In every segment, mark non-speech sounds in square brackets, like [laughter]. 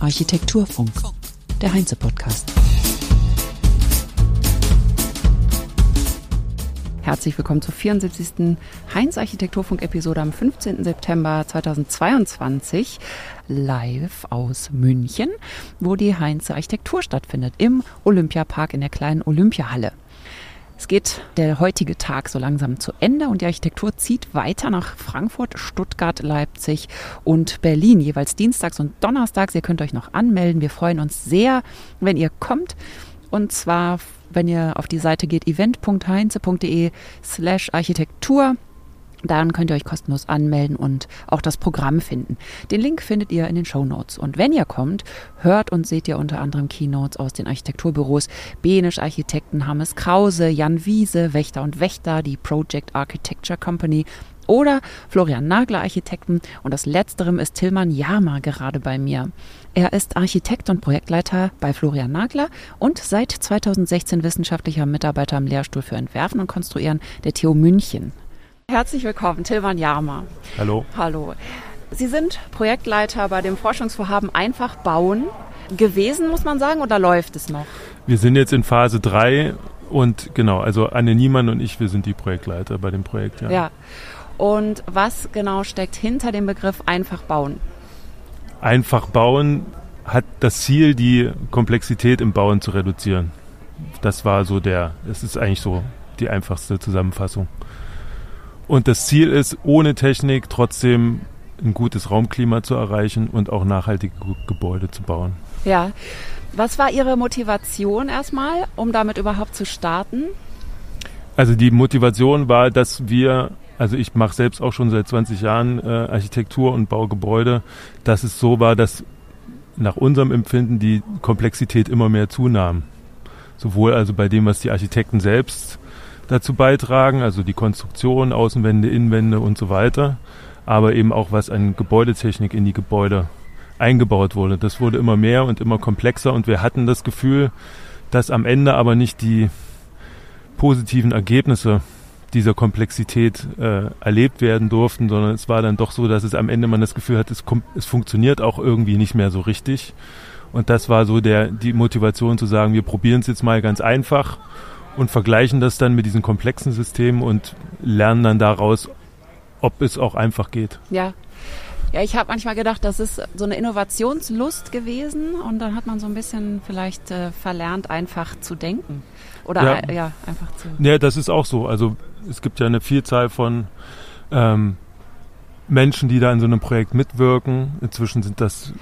Architekturfunk. Architekturfunk, der Heinze-Podcast. Herzlich willkommen zur 74. Heinz Architekturfunk Episode am 15. September 2022 live aus München, wo die Heinze Architektur stattfindet im Olympiapark in der kleinen Olympiahalle. Es geht der heutige Tag so langsam zu Ende und die Architektur zieht weiter nach Frankfurt, Stuttgart, Leipzig und Berlin, jeweils dienstags und donnerstags. Ihr könnt euch noch anmelden. Wir freuen uns sehr, wenn ihr kommt. Und zwar, wenn ihr auf die Seite geht, event.heinze.de slash Architektur. Dann könnt ihr euch kostenlos anmelden und auch das Programm finden. Den Link findet ihr in den Show Notes. Und wenn ihr kommt, hört und seht ihr unter anderem Keynotes aus den Architekturbüros Benisch Architekten, Hammes Krause, Jan Wiese, Wächter und Wächter, die Project Architecture Company oder Florian Nagler Architekten und das letzterem ist Tillmann Jama gerade bei mir. Er ist Architekt und Projektleiter bei Florian Nagler und seit 2016 wissenschaftlicher Mitarbeiter am Lehrstuhl für Entwerfen und Konstruieren der TU München. Herzlich willkommen, Tilman Jama. Hallo. Hallo. Sie sind Projektleiter bei dem Forschungsvorhaben Einfach bauen gewesen, muss man sagen, oder läuft es noch? Wir sind jetzt in Phase 3 und genau, also Anne Niemann und ich, wir sind die Projektleiter bei dem Projekt, ja. Ja. Und was genau steckt hinter dem Begriff Einfach bauen? Einfach bauen hat das Ziel, die Komplexität im Bauen zu reduzieren. Das war so der, es ist eigentlich so die einfachste Zusammenfassung. Und das Ziel ist, ohne Technik trotzdem ein gutes Raumklima zu erreichen und auch nachhaltige Gebäude zu bauen. Ja. Was war Ihre Motivation erstmal, um damit überhaupt zu starten? Also die Motivation war, dass wir, also ich mache selbst auch schon seit 20 Jahren äh, Architektur und baue Gebäude, dass es so war, dass nach unserem Empfinden die Komplexität immer mehr zunahm. Sowohl also bei dem, was die Architekten selbst dazu beitragen, also die Konstruktion, Außenwände, Innenwände und so weiter, aber eben auch was an Gebäudetechnik in die Gebäude eingebaut wurde. Das wurde immer mehr und immer komplexer und wir hatten das Gefühl, dass am Ende aber nicht die positiven Ergebnisse dieser Komplexität äh, erlebt werden durften, sondern es war dann doch so, dass es am Ende man das Gefühl hat, es, es funktioniert auch irgendwie nicht mehr so richtig. Und das war so der, die Motivation zu sagen, wir probieren es jetzt mal ganz einfach und vergleichen das dann mit diesen komplexen Systemen und lernen dann daraus, ob es auch einfach geht. Ja. Ja, ich habe manchmal gedacht, das ist so eine Innovationslust gewesen und dann hat man so ein bisschen vielleicht äh, verlernt, einfach zu denken. Oder ja. Ja, einfach zu. Ja, das ist auch so. Also es gibt ja eine Vielzahl von ähm, Menschen, die da in so einem Projekt mitwirken. Inzwischen sind das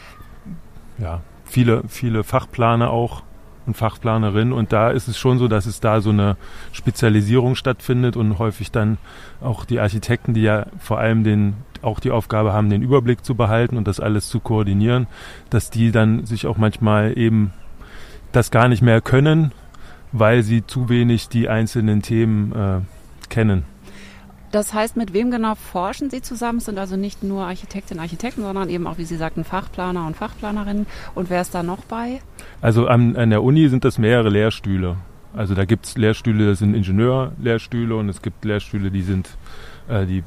ja viele, viele Fachplaner auch, und Fachplanerin. Und da ist es schon so, dass es da so eine Spezialisierung stattfindet und häufig dann auch die Architekten, die ja vor allem den auch die Aufgabe haben, den Überblick zu behalten und das alles zu koordinieren, dass die dann sich auch manchmal eben das gar nicht mehr können, weil sie zu wenig die einzelnen Themen äh, kennen. Das heißt, mit wem genau forschen Sie zusammen? Es sind also nicht nur Architektinnen und Architekten, sondern eben auch, wie Sie sagten, Fachplaner und Fachplanerinnen. Und wer ist da noch bei? Also an, an der Uni sind das mehrere Lehrstühle. Also da gibt es Lehrstühle, das sind Ingenieurlehrstühle und es gibt Lehrstühle, die sind äh, die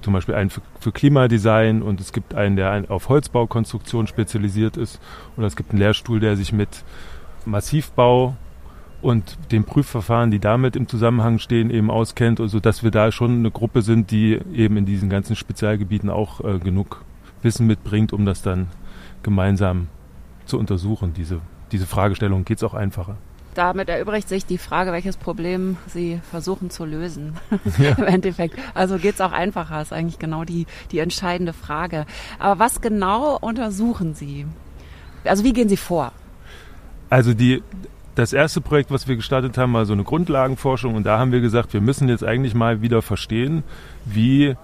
zum Beispiel einen für, für, Klimadesign und es gibt einen, der auf Holzbaukonstruktion spezialisiert ist. Oder es gibt einen Lehrstuhl, der sich mit Massivbau und den Prüfverfahren, die damit im Zusammenhang stehen, eben auskennt, also dass wir da schon eine Gruppe sind, die eben in diesen ganzen Spezialgebieten auch äh, genug Wissen mitbringt, um das dann gemeinsam zu untersuchen. Diese, diese Fragestellung geht es auch einfacher. Damit erübrigt sich die Frage, welches Problem Sie versuchen zu lösen. Ja. [laughs] Im Endeffekt. Also geht es auch einfacher, ist eigentlich genau die, die entscheidende Frage. Aber was genau untersuchen Sie? Also wie gehen Sie vor? Also die, das erste Projekt, was wir gestartet haben, war so eine Grundlagenforschung und da haben wir gesagt, wir müssen jetzt eigentlich mal wieder verstehen, wie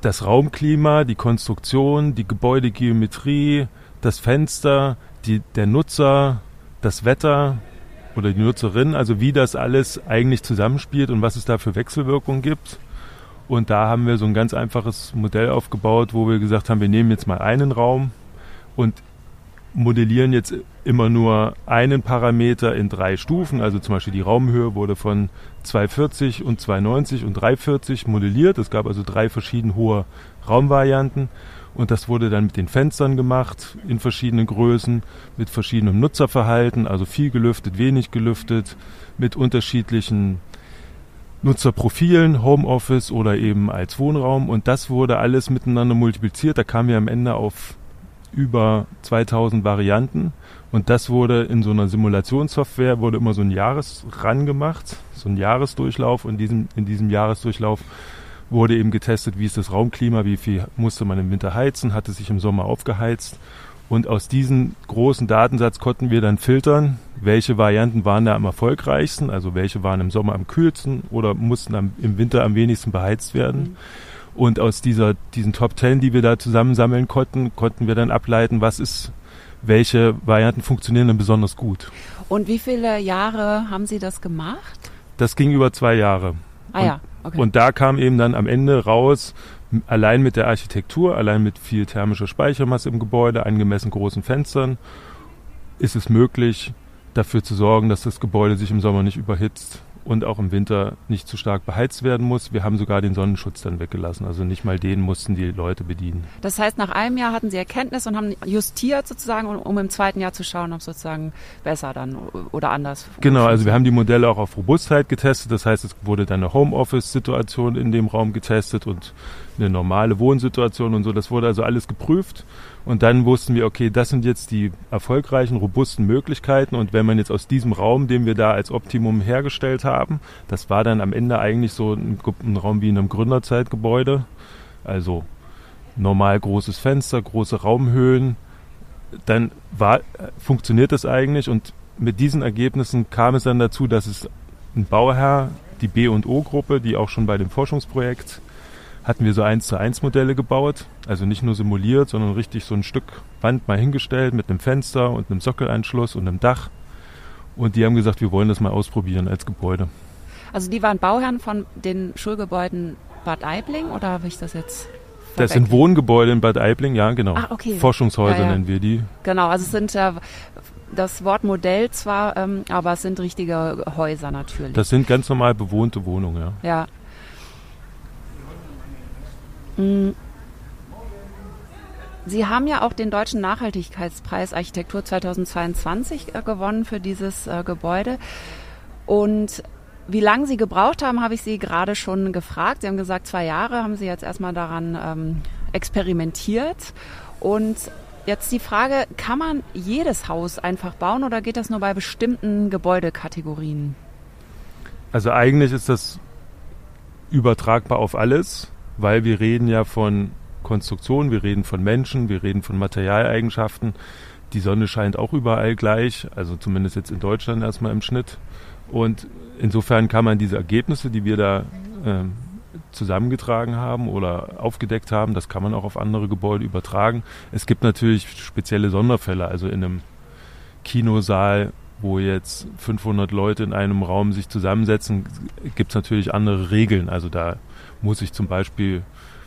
das Raumklima, die Konstruktion, die Gebäudegeometrie, das Fenster, die, der Nutzer, das Wetter oder die Nutzerin, also wie das alles eigentlich zusammenspielt und was es da für Wechselwirkungen gibt. Und da haben wir so ein ganz einfaches Modell aufgebaut, wo wir gesagt haben, wir nehmen jetzt mal einen Raum und modellieren jetzt immer nur einen Parameter in drei Stufen. Also zum Beispiel die Raumhöhe wurde von 240 und 290 und 340 modelliert. Es gab also drei verschieden hohe Raumvarianten. Und das wurde dann mit den Fenstern gemacht, in verschiedenen Größen, mit verschiedenem Nutzerverhalten, also viel gelüftet, wenig gelüftet, mit unterschiedlichen Nutzerprofilen, Homeoffice oder eben als Wohnraum. Und das wurde alles miteinander multipliziert. Da kamen wir am Ende auf über 2000 Varianten. Und das wurde in so einer Simulationssoftware, wurde immer so ein Jahresrun gemacht, so ein Jahresdurchlauf. Und in diesem, in diesem Jahresdurchlauf wurde eben getestet, wie ist das Raumklima, wie viel musste man im Winter heizen, hatte sich im Sommer aufgeheizt. Und aus diesem großen Datensatz konnten wir dann filtern, welche Varianten waren da am erfolgreichsten, also welche waren im Sommer am kühlsten oder mussten am, im Winter am wenigsten beheizt werden. Mhm. Und aus dieser, diesen Top Ten, die wir da zusammensammeln konnten, konnten wir dann ableiten, was ist, welche Varianten funktionieren dann besonders gut. Und wie viele Jahre haben Sie das gemacht? Das ging über zwei Jahre. Ah und, ja. Okay. Und da kam eben dann am Ende raus, allein mit der Architektur, allein mit viel thermischer Speichermasse im Gebäude, angemessen großen Fenstern, ist es möglich, dafür zu sorgen, dass das Gebäude sich im Sommer nicht überhitzt und auch im Winter nicht zu stark beheizt werden muss. Wir haben sogar den Sonnenschutz dann weggelassen. Also nicht mal den mussten die Leute bedienen. Das heißt, nach einem Jahr hatten Sie Erkenntnis und haben justiert sozusagen, um, um im zweiten Jahr zu schauen, ob es sozusagen besser dann oder anders. Genau, also wir haben die Modelle auch auf Robustheit getestet. Das heißt, es wurde dann eine Homeoffice-Situation in dem Raum getestet und eine normale Wohnsituation und so. Das wurde also alles geprüft. Und dann wussten wir, okay, das sind jetzt die erfolgreichen, robusten Möglichkeiten. Und wenn man jetzt aus diesem Raum, den wir da als Optimum hergestellt haben, das war dann am Ende eigentlich so ein, ein Raum wie in einem Gründerzeitgebäude. Also normal großes Fenster, große Raumhöhen. Dann war, funktioniert das eigentlich. Und mit diesen Ergebnissen kam es dann dazu, dass es ein Bauherr, die B&O-Gruppe, die auch schon bei dem Forschungsprojekt hatten wir so eins zu eins Modelle gebaut, also nicht nur simuliert, sondern richtig so ein Stück Wand mal hingestellt mit einem Fenster und einem Sockelanschluss und einem Dach. Und die haben gesagt, wir wollen das mal ausprobieren als Gebäude. Also die waren Bauherren von den Schulgebäuden Bad Aibling oder habe ich das jetzt? Das sind Wohngebäude in Bad Aibling, ja, genau. Ah, okay. Forschungshäuser ja, ja. nennen wir die. Genau, also es sind äh, das Wort Modell zwar, ähm, aber es sind richtige Häuser natürlich. Das sind ganz normal bewohnte Wohnungen, ja. Ja. Sie haben ja auch den Deutschen Nachhaltigkeitspreis Architektur 2022 äh, gewonnen für dieses äh, Gebäude. Und wie lange Sie gebraucht haben, habe ich Sie gerade schon gefragt. Sie haben gesagt, zwei Jahre haben Sie jetzt erstmal daran ähm, experimentiert. Und jetzt die Frage, kann man jedes Haus einfach bauen oder geht das nur bei bestimmten Gebäudekategorien? Also eigentlich ist das übertragbar auf alles weil wir reden ja von Konstruktion, wir reden von Menschen, wir reden von Materialeigenschaften. Die Sonne scheint auch überall gleich, also zumindest jetzt in Deutschland erstmal im Schnitt. Und insofern kann man diese Ergebnisse, die wir da äh, zusammengetragen haben oder aufgedeckt haben, das kann man auch auf andere Gebäude übertragen. Es gibt natürlich spezielle Sonderfälle, also in einem Kinosaal, wo jetzt 500 Leute in einem Raum sich zusammensetzen, gibt es natürlich andere Regeln. Also da muss ich zum Beispiel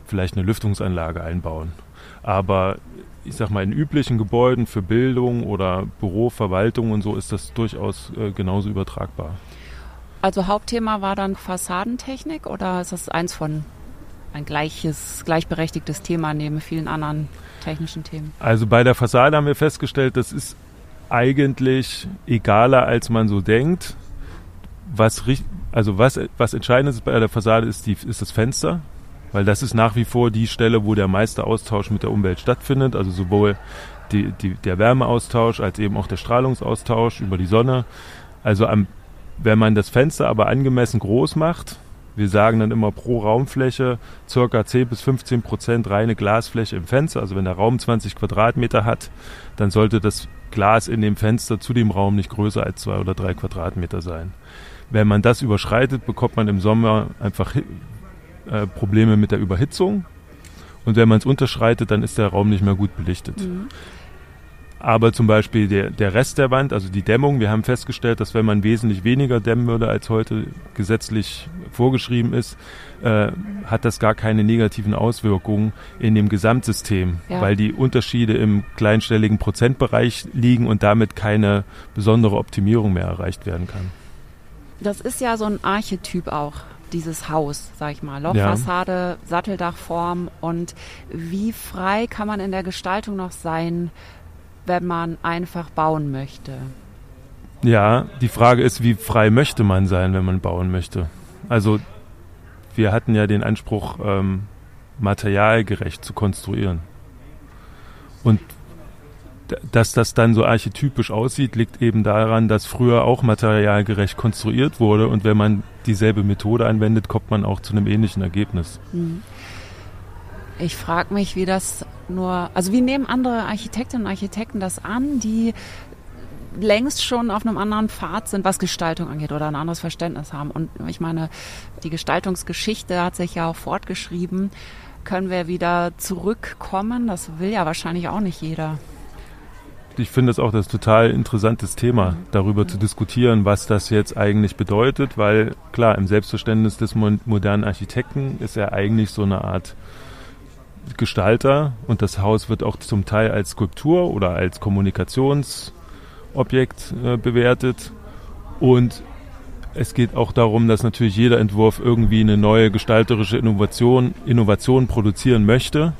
vielleicht eine Lüftungsanlage einbauen. Aber ich sag mal, in üblichen Gebäuden für Bildung oder Büro, Verwaltung und so ist das durchaus äh, genauso übertragbar. Also Hauptthema war dann Fassadentechnik oder ist das eins von ein gleiches, gleichberechtigtes Thema neben vielen anderen technischen Themen? Also bei der Fassade haben wir festgestellt, das ist eigentlich egaler, als man so denkt. Was, also was, was entscheidend ist bei der Fassade ist, die, ist das Fenster, weil das ist nach wie vor die Stelle, wo der meiste Austausch mit der Umwelt stattfindet, also sowohl die, die, der Wärmeaustausch als eben auch der Strahlungsaustausch über die Sonne. Also am, wenn man das Fenster aber angemessen groß macht, wir sagen dann immer pro Raumfläche circa 10 bis 15 Prozent reine Glasfläche im Fenster. Also wenn der Raum 20 Quadratmeter hat, dann sollte das Glas in dem Fenster zu dem Raum nicht größer als zwei oder drei Quadratmeter sein. Wenn man das überschreitet, bekommt man im Sommer einfach äh, Probleme mit der Überhitzung. Und wenn man es unterschreitet, dann ist der Raum nicht mehr gut belichtet. Mhm. aber zum Beispiel der, der Rest der Wand, also die Dämmung, wir haben festgestellt, dass wenn man wesentlich weniger dämmen würde, als heute gesetzlich vorgeschrieben ist, äh, hat das gar keine negativen Auswirkungen in dem Gesamtsystem, ja. weil die Unterschiede im kleinstelligen Prozentbereich liegen und damit keine besondere Optimierung mehr erreicht werden kann. Das ist ja so ein Archetyp auch dieses Haus, sag ich mal. Lochfassade, ja. Satteldachform und wie frei kann man in der Gestaltung noch sein, wenn man einfach bauen möchte? Ja, die Frage ist, wie frei möchte man sein, wenn man bauen möchte? Also wir hatten ja den Anspruch, ähm, materialgerecht zu konstruieren. Und dass das dann so archetypisch aussieht, liegt eben daran, dass früher auch materialgerecht konstruiert wurde und wenn man dieselbe Methode anwendet, kommt man auch zu einem ähnlichen Ergebnis. Mhm. Ich frage mich, wie das nur, also wie nehmen andere Architektinnen und Architekten das an, die längst schon auf einem anderen Pfad sind, was Gestaltung angeht oder ein anderes Verständnis haben. Und ich meine, die Gestaltungsgeschichte hat sich ja auch fortgeschrieben. Können wir wieder zurückkommen? Das will ja wahrscheinlich auch nicht jeder. Ich finde es auch das total interessantes Thema, darüber zu diskutieren, was das jetzt eigentlich bedeutet, weil klar, im Selbstverständnis des modernen Architekten ist er eigentlich so eine Art Gestalter und das Haus wird auch zum Teil als Skulptur oder als Kommunikationsobjekt äh, bewertet. Und es geht auch darum, dass natürlich jeder Entwurf irgendwie eine neue gestalterische Innovation, Innovation produzieren möchte,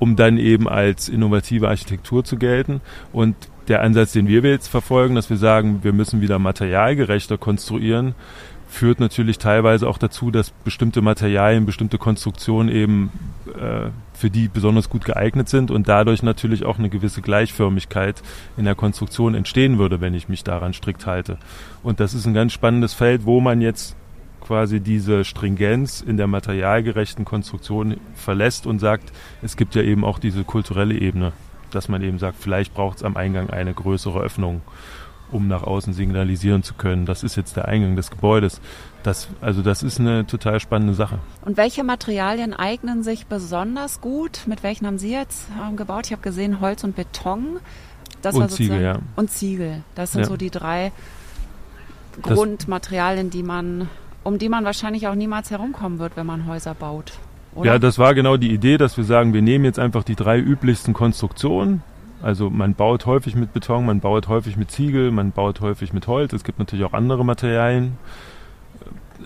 um dann eben als innovative Architektur zu gelten. Und der Ansatz, den wir jetzt verfolgen, dass wir sagen, wir müssen wieder materialgerechter konstruieren, führt natürlich teilweise auch dazu, dass bestimmte Materialien, bestimmte Konstruktionen eben äh, für die besonders gut geeignet sind und dadurch natürlich auch eine gewisse Gleichförmigkeit in der Konstruktion entstehen würde, wenn ich mich daran strikt halte. Und das ist ein ganz spannendes Feld, wo man jetzt quasi diese Stringenz in der materialgerechten Konstruktion verlässt und sagt, es gibt ja eben auch diese kulturelle Ebene, dass man eben sagt, vielleicht braucht es am Eingang eine größere Öffnung um nach außen signalisieren zu können. Das ist jetzt der Eingang des Gebäudes. Das, also das ist eine total spannende Sache. Und welche Materialien eignen sich besonders gut? Mit welchen haben Sie jetzt ähm, gebaut? Ich habe gesehen Holz und Beton. Das und Ziegel, ja. Und Ziegel. Das sind ja. so die drei Grundmaterialien, die man, um die man wahrscheinlich auch niemals herumkommen wird, wenn man Häuser baut. Oder? Ja, das war genau die Idee, dass wir sagen, wir nehmen jetzt einfach die drei üblichsten Konstruktionen, also man baut häufig mit Beton, man baut häufig mit Ziegel, man baut häufig mit Holz. Es gibt natürlich auch andere Materialien.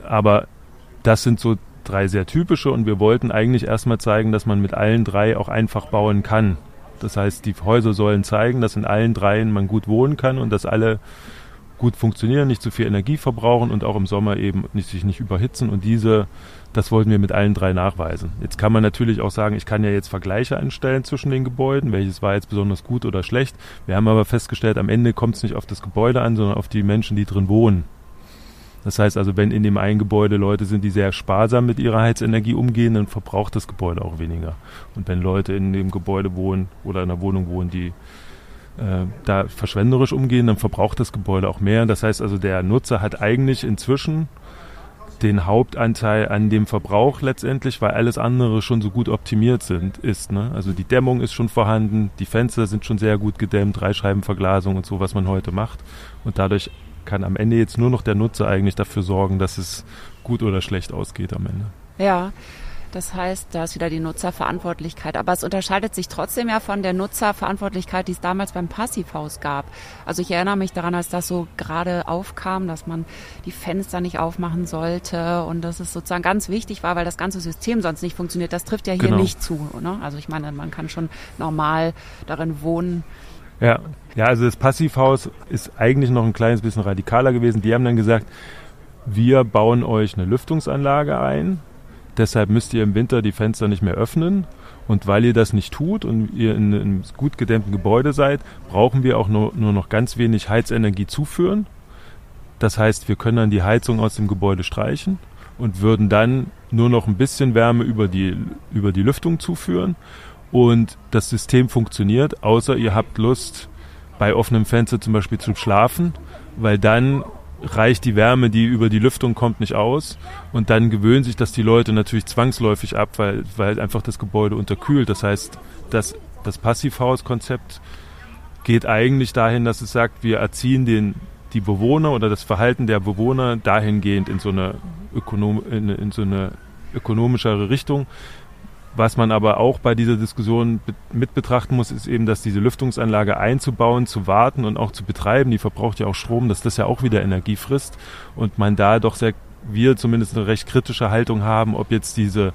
Aber das sind so drei sehr typische und wir wollten eigentlich erstmal zeigen, dass man mit allen drei auch einfach bauen kann. Das heißt, die Häuser sollen zeigen, dass in allen dreien man gut wohnen kann und dass alle gut funktionieren, nicht zu viel Energie verbrauchen und auch im Sommer eben nicht, sich nicht überhitzen. Und diese das wollten wir mit allen drei nachweisen. Jetzt kann man natürlich auch sagen, ich kann ja jetzt Vergleiche anstellen zwischen den Gebäuden, welches war jetzt besonders gut oder schlecht. Wir haben aber festgestellt, am Ende kommt es nicht auf das Gebäude an, sondern auf die Menschen, die drin wohnen. Das heißt also, wenn in dem einen Gebäude Leute sind, die sehr sparsam mit ihrer Heizenergie umgehen, dann verbraucht das Gebäude auch weniger. Und wenn Leute in dem Gebäude wohnen oder in einer Wohnung wohnen, die äh, da verschwenderisch umgehen, dann verbraucht das Gebäude auch mehr. Das heißt also, der Nutzer hat eigentlich inzwischen den Hauptanteil an dem Verbrauch letztendlich, weil alles andere schon so gut optimiert sind, ist. Ne? Also die Dämmung ist schon vorhanden, die Fenster sind schon sehr gut gedämmt, Dreischeibenverglasung und so, was man heute macht. Und dadurch kann am Ende jetzt nur noch der Nutzer eigentlich dafür sorgen, dass es gut oder schlecht ausgeht am Ende. Ja, das heißt, da ist wieder die Nutzerverantwortlichkeit. Aber es unterscheidet sich trotzdem ja von der Nutzerverantwortlichkeit, die es damals beim Passivhaus gab. Also ich erinnere mich daran, als das so gerade aufkam, dass man die Fenster nicht aufmachen sollte und dass es sozusagen ganz wichtig war, weil das ganze System sonst nicht funktioniert. Das trifft ja hier genau. nicht zu. Ne? Also ich meine, man kann schon normal darin wohnen. Ja, ja, also das Passivhaus ist eigentlich noch ein kleines bisschen radikaler gewesen. Die haben dann gesagt, wir bauen euch eine Lüftungsanlage ein, Deshalb müsst ihr im Winter die Fenster nicht mehr öffnen. Und weil ihr das nicht tut und ihr in einem gut gedämmten Gebäude seid, brauchen wir auch nur, nur noch ganz wenig Heizenergie zuführen. Das heißt, wir können dann die Heizung aus dem Gebäude streichen und würden dann nur noch ein bisschen Wärme über die, über die Lüftung zuführen. Und das System funktioniert, außer ihr habt Lust, bei offenem Fenster zum Beispiel zu schlafen, weil dann reicht die Wärme, die über die Lüftung kommt, nicht aus. Und dann gewöhnen sich das die Leute natürlich zwangsläufig ab, weil, weil einfach das Gebäude unterkühlt. Das heißt, das, das Passivhauskonzept geht eigentlich dahin, dass es sagt, wir erziehen den, die Bewohner oder das Verhalten der Bewohner dahingehend in so eine, Ökonom in, in so eine ökonomischere Richtung. Was man aber auch bei dieser Diskussion mit betrachten muss, ist eben, dass diese Lüftungsanlage einzubauen, zu warten und auch zu betreiben, die verbraucht ja auch Strom, dass das ja auch wieder Energie frisst und man da doch sehr, wir zumindest eine recht kritische Haltung haben, ob jetzt diese,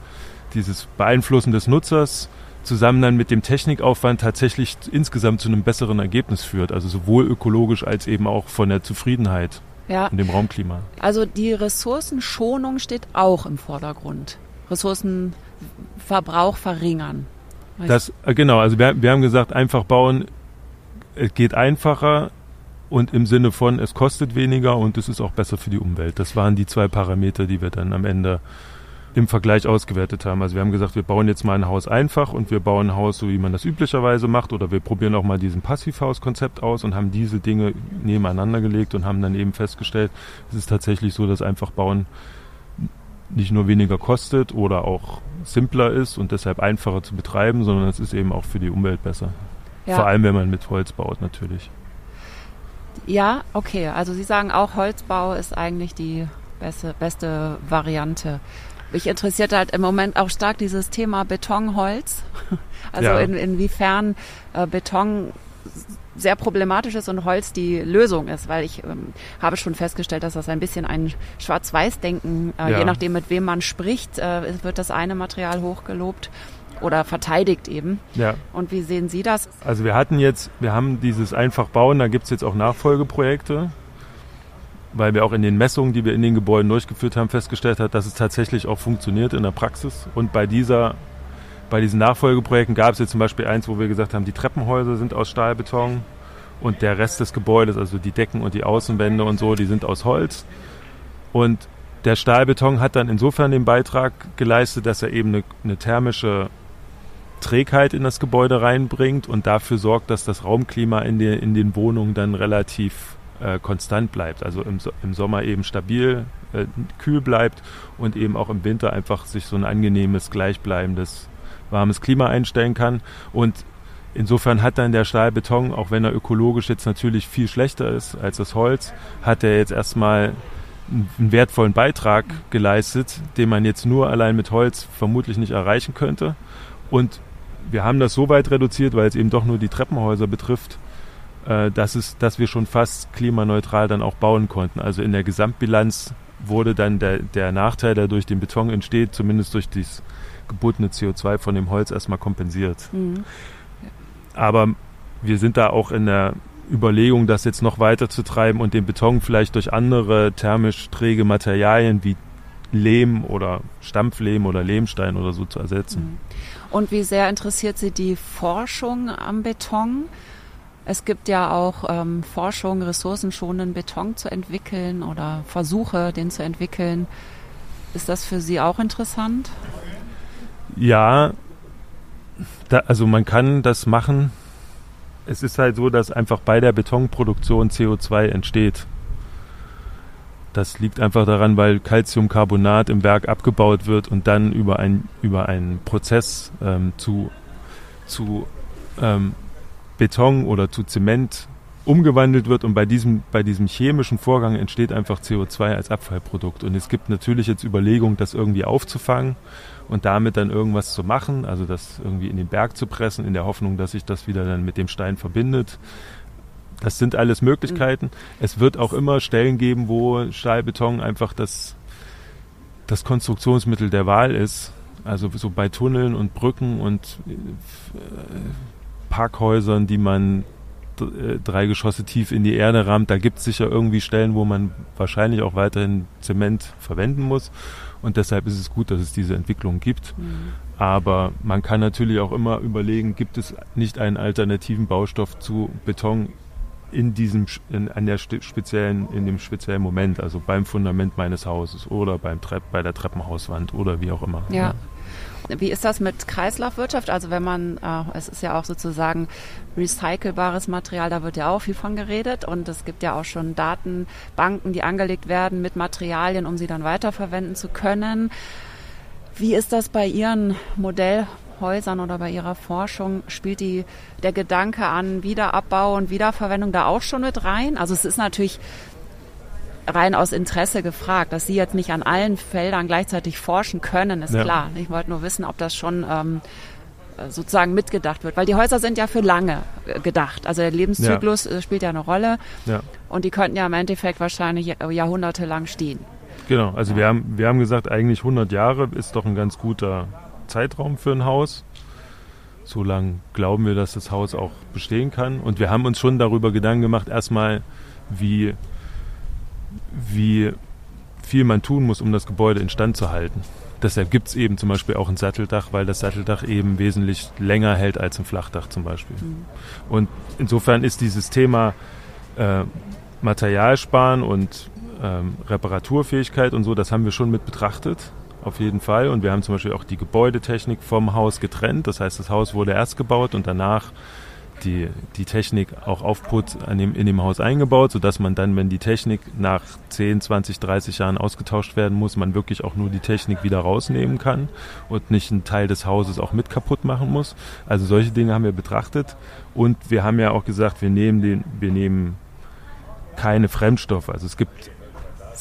dieses Beeinflussen des Nutzers zusammen dann mit dem Technikaufwand tatsächlich insgesamt zu einem besseren Ergebnis führt. Also sowohl ökologisch als eben auch von der Zufriedenheit ja. und dem Raumklima. Also die Ressourcenschonung steht auch im Vordergrund. Ressourcenverbrauch verringern. Das, äh, genau, also wir, wir haben gesagt, einfach bauen, es geht einfacher und im Sinne von, es kostet weniger und es ist auch besser für die Umwelt. Das waren die zwei Parameter, die wir dann am Ende im Vergleich ausgewertet haben. Also wir haben gesagt, wir bauen jetzt mal ein Haus einfach und wir bauen ein Haus, so wie man das üblicherweise macht, oder wir probieren auch mal diesen Passivhaus-Konzept aus und haben diese Dinge nebeneinander gelegt und haben dann eben festgestellt, es ist tatsächlich so, dass einfach bauen nicht nur weniger kostet oder auch simpler ist und deshalb einfacher zu betreiben, sondern es ist eben auch für die Umwelt besser. Ja. Vor allem, wenn man mit Holz baut, natürlich. Ja, okay. Also Sie sagen auch, Holzbau ist eigentlich die beste, beste Variante. Mich interessiert halt im Moment auch stark dieses Thema Betonholz. [laughs] Also ja. in, inwiefern äh, Beton sehr problematisch ist und Holz die Lösung ist, weil ich ähm, habe schon festgestellt, dass das ein bisschen ein Schwarz-Weiß-Denken, äh, ja. je nachdem mit wem man spricht, äh, wird das eine Material hochgelobt oder verteidigt eben. Ja. Und wie sehen Sie das? Also wir hatten jetzt, wir haben dieses einfach bauen, da gibt es jetzt auch Nachfolgeprojekte weil wir auch in den Messungen, die wir in den Gebäuden durchgeführt haben, festgestellt haben, dass es tatsächlich auch funktioniert in der Praxis. Und bei dieser, bei diesen Nachfolgeprojekten gab es jetzt zum Beispiel eins, wo wir gesagt haben, die Treppenhäuser sind aus Stahlbeton und der Rest des Gebäudes, also die Decken und die Außenwände und so, die sind aus Holz. Und der Stahlbeton hat dann insofern den Beitrag geleistet, dass er eben eine, eine thermische Trägheit in das Gebäude reinbringt und dafür sorgt, dass das Raumklima in, die, in den Wohnungen dann relativ äh, konstant bleibt. Also im, im Sommer eben stabil, äh, kühl bleibt und eben auch im Winter einfach sich so ein angenehmes, gleichbleibendes, warmes Klima einstellen kann. Und insofern hat dann der Stahlbeton, auch wenn er ökologisch jetzt natürlich viel schlechter ist als das Holz, hat er jetzt erstmal einen wertvollen Beitrag geleistet, den man jetzt nur allein mit Holz vermutlich nicht erreichen könnte. Und wir haben das so weit reduziert, weil es eben doch nur die Treppenhäuser betrifft, äh, dass, es, dass wir schon fast klimaneutral dann auch bauen konnten. Also in der Gesamtbilanz wurde dann der, der Nachteil, der durch den Beton entsteht, zumindest durch das gebotene CO2 von dem Holz erstmal kompensiert. Mhm. Aber wir sind da auch in der Überlegung, das jetzt noch weiter zu treiben und den Beton vielleicht durch andere thermisch träge Materialien wie Lehm oder Stampflehm oder Lehmstein oder so zu ersetzen. Mhm. Und wie sehr interessiert Sie die Forschung am Beton? Es gibt ja auch ähm, Forschung, ressourcenschonenden Beton zu entwickeln oder Versuche, den zu entwickeln. Ist das für Sie auch interessant? Ja, da, also man kann das machen. Es ist halt so, dass einfach bei der Betonproduktion CO2 entsteht. Das liegt einfach daran, weil Calciumcarbonat im Werk abgebaut wird und dann über, ein, über einen Prozess ähm, zu, zu ähm, Beton oder zu Zement umgewandelt wird und bei diesem, bei diesem chemischen Vorgang entsteht einfach CO2 als Abfallprodukt. Und es gibt natürlich jetzt Überlegungen, das irgendwie aufzufangen und damit dann irgendwas zu machen, also das irgendwie in den Berg zu pressen, in der Hoffnung, dass sich das wieder dann mit dem Stein verbindet. Das sind alles Möglichkeiten. Mhm. Es wird auch immer Stellen geben, wo Stahlbeton einfach das, das Konstruktionsmittel der Wahl ist. Also so bei Tunneln und Brücken und äh, Parkhäusern, die man drei Geschosse tief in die Erde rammt. Da gibt es sicher irgendwie Stellen, wo man wahrscheinlich auch weiterhin Zement verwenden muss. Und deshalb ist es gut, dass es diese Entwicklung gibt. Mhm. Aber man kann natürlich auch immer überlegen, gibt es nicht einen alternativen Baustoff zu Beton in diesem in, an der speziellen in dem speziellen Moment, also beim Fundament meines Hauses oder beim Trepp, bei der Treppenhauswand oder wie auch immer. Ja. ja. Wie ist das mit Kreislaufwirtschaft? Also wenn man, äh, es ist ja auch sozusagen recycelbares Material, da wird ja auch viel von geredet und es gibt ja auch schon Datenbanken, die angelegt werden mit Materialien, um sie dann weiterverwenden zu können. Wie ist das bei Ihren Modell Häusern oder bei Ihrer Forschung spielt die, der Gedanke an Wiederabbau und Wiederverwendung da auch schon mit rein? Also es ist natürlich rein aus Interesse gefragt, dass Sie jetzt nicht an allen Feldern gleichzeitig forschen können, ist ja. klar. Ich wollte nur wissen, ob das schon ähm, sozusagen mitgedacht wird, weil die Häuser sind ja für lange äh, gedacht. Also der Lebenszyklus ja. Äh, spielt ja eine Rolle ja. und die könnten ja im Endeffekt wahrscheinlich jahrhundertelang stehen. Genau, also wir, haben, wir haben gesagt, eigentlich 100 Jahre ist doch ein ganz guter Zeitraum für ein Haus. So lange glauben wir, dass das Haus auch bestehen kann. Und wir haben uns schon darüber Gedanken gemacht, erstmal, wie, wie viel man tun muss, um das Gebäude instand zu halten. Deshalb gibt es eben zum Beispiel auch ein Satteldach, weil das Satteldach eben wesentlich länger hält als ein Flachdach zum Beispiel. Mhm. Und insofern ist dieses Thema äh, Materialsparen und ähm, Reparaturfähigkeit und so, das haben wir schon mit betrachtet, auf jeden Fall. Und wir haben zum Beispiel auch die Gebäudetechnik vom Haus getrennt. Das heißt, das Haus wurde erst gebaut und danach die, die Technik auch aufput dem, in dem Haus eingebaut, sodass man dann, wenn die Technik nach 10, 20, 30 Jahren ausgetauscht werden muss, man wirklich auch nur die Technik wieder rausnehmen kann und nicht einen Teil des Hauses auch mit kaputt machen muss. Also solche Dinge haben wir betrachtet und wir haben ja auch gesagt, wir nehmen den, wir nehmen keine Fremdstoffe. Also es gibt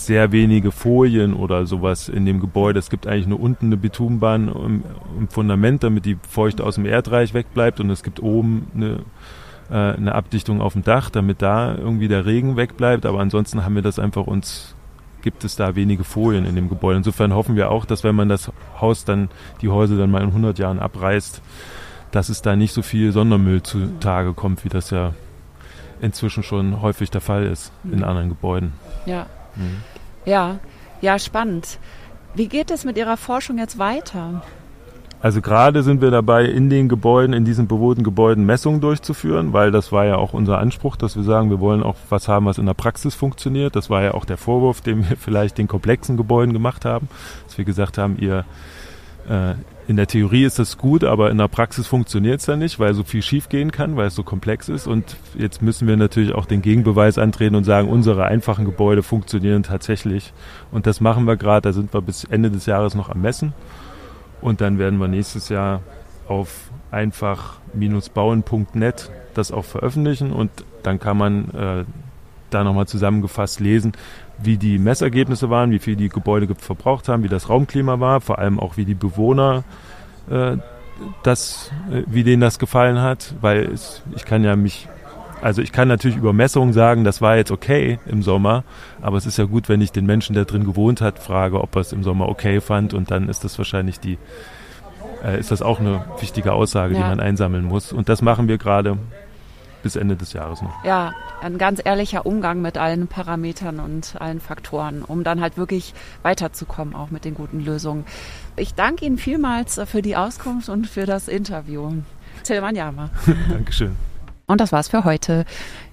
sehr wenige Folien oder sowas in dem Gebäude. Es gibt eigentlich nur unten eine Bitumenbahn im, im Fundament, damit die Feuchte aus dem Erdreich wegbleibt und es gibt oben eine, äh, eine Abdichtung auf dem Dach, damit da irgendwie der Regen wegbleibt. Aber ansonsten haben wir das einfach uns gibt es da wenige Folien in dem Gebäude. Insofern hoffen wir auch, dass wenn man das Haus dann, die Häuser dann mal in 100 Jahren abreißt, dass es da nicht so viel Sondermüll zutage kommt, wie das ja inzwischen schon häufig der Fall ist in anderen Gebäuden. Ja, Mhm. Ja, ja, spannend. Wie geht es mit Ihrer Forschung jetzt weiter? Also gerade sind wir dabei, in den Gebäuden, in diesen bewohnten Gebäuden Messungen durchzuführen, weil das war ja auch unser Anspruch, dass wir sagen, wir wollen auch was haben, was in der Praxis funktioniert. Das war ja auch der Vorwurf, den wir [laughs] vielleicht den komplexen Gebäuden gemacht haben, dass wir gesagt haben, ihr äh, in der Theorie ist das gut, aber in der Praxis funktioniert es dann nicht, weil so viel schiefgehen kann, weil es so komplex ist. Und jetzt müssen wir natürlich auch den Gegenbeweis antreten und sagen, unsere einfachen Gebäude funktionieren tatsächlich. Und das machen wir gerade. Da sind wir bis Ende des Jahres noch am Messen. Und dann werden wir nächstes Jahr auf einfach-bauen.net das auch veröffentlichen. Und dann kann man äh, da nochmal zusammengefasst lesen, wie die Messergebnisse waren, wie viel die Gebäude verbraucht haben, wie das Raumklima war, vor allem auch wie die Bewohner äh, das, äh, wie denen das gefallen hat, weil es, ich kann ja mich, also ich kann natürlich über Messungen sagen, das war jetzt okay im Sommer, aber es ist ja gut, wenn ich den Menschen, der drin gewohnt hat, frage, ob er es im Sommer okay fand und dann ist das wahrscheinlich die, äh, ist das auch eine wichtige Aussage, ja. die man einsammeln muss und das machen wir gerade bis Ende des Jahres noch. Ja, ein ganz ehrlicher Umgang mit allen Parametern und allen Faktoren, um dann halt wirklich weiterzukommen, auch mit den guten Lösungen. Ich danke Ihnen vielmals für die Auskunft und für das Interview. Tilman Jama. [laughs] Dankeschön. Und das war's für heute.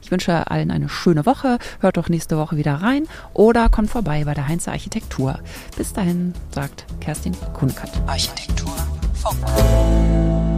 Ich wünsche allen eine schöne Woche. Hört doch nächste Woche wieder rein oder kommt vorbei bei der Heinze Architektur. Bis dahin, sagt Kerstin Kuhnkat. Architektur. Funk.